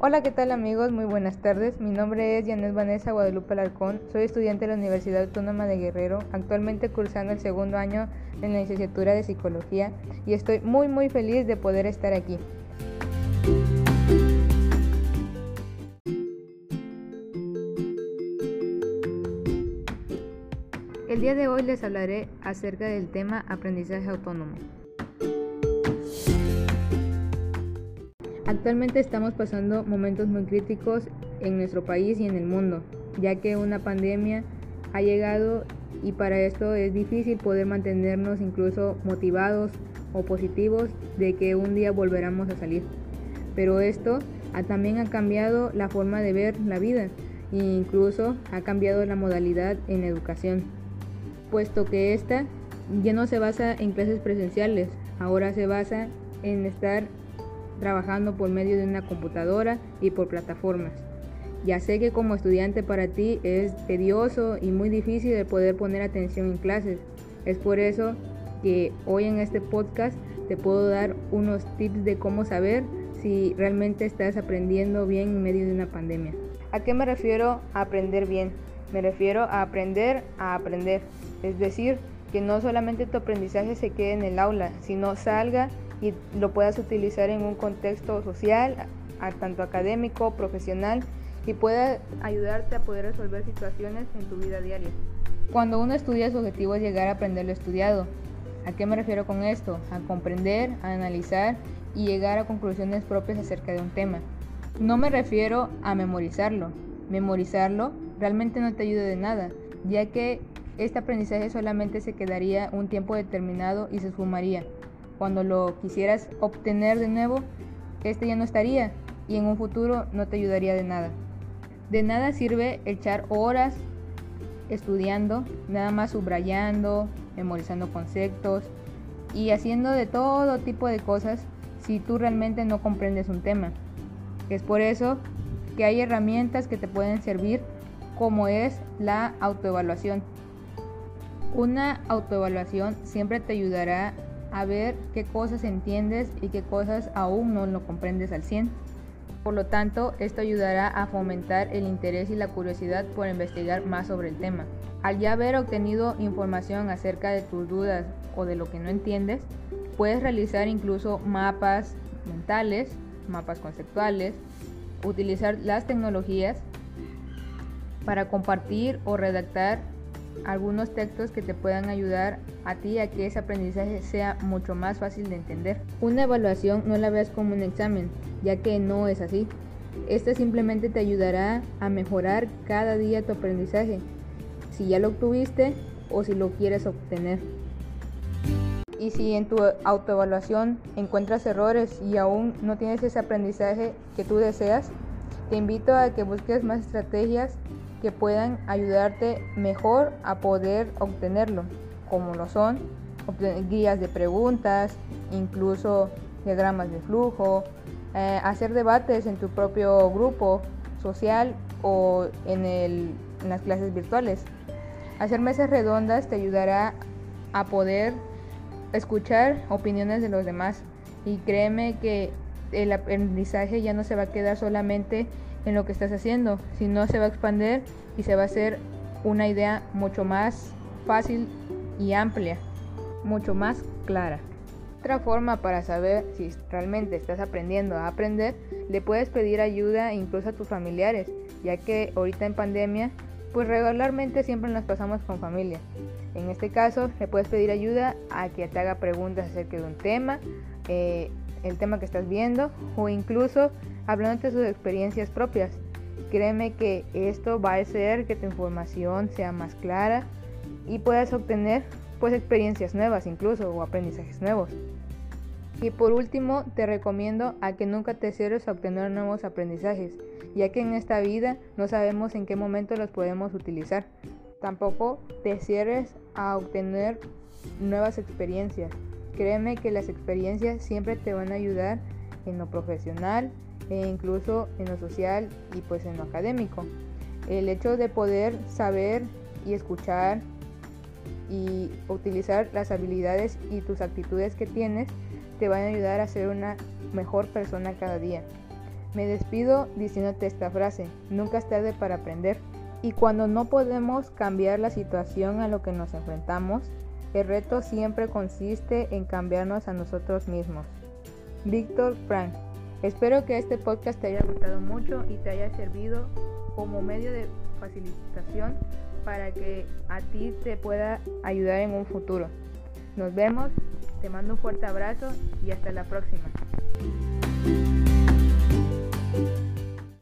Hola, ¿qué tal amigos? Muy buenas tardes. Mi nombre es Janet Vanessa Guadalupe Alarcón. Soy estudiante de la Universidad Autónoma de Guerrero, actualmente cursando el segundo año en la licenciatura de Psicología y estoy muy muy feliz de poder estar aquí. El día de hoy les hablaré acerca del tema aprendizaje autónomo. Actualmente estamos pasando momentos muy críticos en nuestro país y en el mundo, ya que una pandemia ha llegado y para esto es difícil poder mantenernos incluso motivados o positivos de que un día volveremos a salir. Pero esto también ha cambiado la forma de ver la vida e incluso ha cambiado la modalidad en educación, puesto que esta ya no se basa en clases presenciales, ahora se basa en estar trabajando por medio de una computadora y por plataformas. Ya sé que como estudiante para ti es tedioso y muy difícil de poder poner atención en clases. Es por eso que hoy en este podcast te puedo dar unos tips de cómo saber si realmente estás aprendiendo bien en medio de una pandemia. ¿A qué me refiero a aprender bien? Me refiero a aprender a aprender. Es decir, que no solamente tu aprendizaje se quede en el aula, sino salga y lo puedas utilizar en un contexto social, tanto académico, profesional y pueda ayudarte a poder resolver situaciones en tu vida diaria. Cuando uno estudia su objetivo es llegar a aprender lo estudiado. ¿A qué me refiero con esto? A comprender, a analizar y llegar a conclusiones propias acerca de un tema. No me refiero a memorizarlo. Memorizarlo realmente no te ayuda de nada, ya que este aprendizaje solamente se quedaría un tiempo determinado y se esfumaría. Cuando lo quisieras obtener de nuevo, este ya no estaría y en un futuro no te ayudaría de nada. De nada sirve echar horas estudiando, nada más subrayando, memorizando conceptos y haciendo de todo tipo de cosas si tú realmente no comprendes un tema. Es por eso que hay herramientas que te pueden servir como es la autoevaluación. Una autoevaluación siempre te ayudará a ver qué cosas entiendes y qué cosas aún no lo comprendes al 100. Por lo tanto, esto ayudará a fomentar el interés y la curiosidad por investigar más sobre el tema. Al ya haber obtenido información acerca de tus dudas o de lo que no entiendes, puedes realizar incluso mapas mentales, mapas conceptuales, utilizar las tecnologías para compartir o redactar algunos textos que te puedan ayudar a ti a que ese aprendizaje sea mucho más fácil de entender. Una evaluación no la veas como un examen, ya que no es así. Esta simplemente te ayudará a mejorar cada día tu aprendizaje, si ya lo obtuviste o si lo quieres obtener. Y si en tu autoevaluación encuentras errores y aún no tienes ese aprendizaje que tú deseas, te invito a que busques más estrategias que puedan ayudarte mejor a poder obtenerlo, como lo son guías de preguntas, incluso diagramas de flujo, eh, hacer debates en tu propio grupo social o en, en las clases virtuales. Hacer mesas redondas te ayudará a poder escuchar opiniones de los demás y créeme que el aprendizaje ya no se va a quedar solamente en lo que estás haciendo, sino se va a expandir y se va a hacer una idea mucho más fácil y amplia, mucho más clara. Otra forma para saber si realmente estás aprendiendo a aprender, le puedes pedir ayuda incluso a tus familiares, ya que ahorita en pandemia, pues regularmente siempre nos pasamos con familia. En este caso, le puedes pedir ayuda a que te haga preguntas acerca de un tema, eh, el tema que estás viendo, o incluso hablando de sus experiencias propias. Créeme que esto va a hacer que tu información sea más clara y puedas obtener pues experiencias nuevas incluso o aprendizajes nuevos. Y por último, te recomiendo a que nunca te cierres a obtener nuevos aprendizajes, ya que en esta vida no sabemos en qué momento los podemos utilizar. Tampoco te cierres a obtener nuevas experiencias. Créeme que las experiencias siempre te van a ayudar en lo profesional, e incluso en lo social y pues en lo académico. El hecho de poder saber y escuchar y utilizar las habilidades y tus actitudes que tienes te van a ayudar a ser una mejor persona cada día. Me despido diciéndote esta frase, nunca es tarde para aprender. Y cuando no podemos cambiar la situación a lo que nos enfrentamos, el reto siempre consiste en cambiarnos a nosotros mismos. Víctor Frank, espero que este podcast te haya gustado mucho y te haya servido como medio de facilitación para que a ti te pueda ayudar en un futuro. Nos vemos, te mando un fuerte abrazo y hasta la próxima.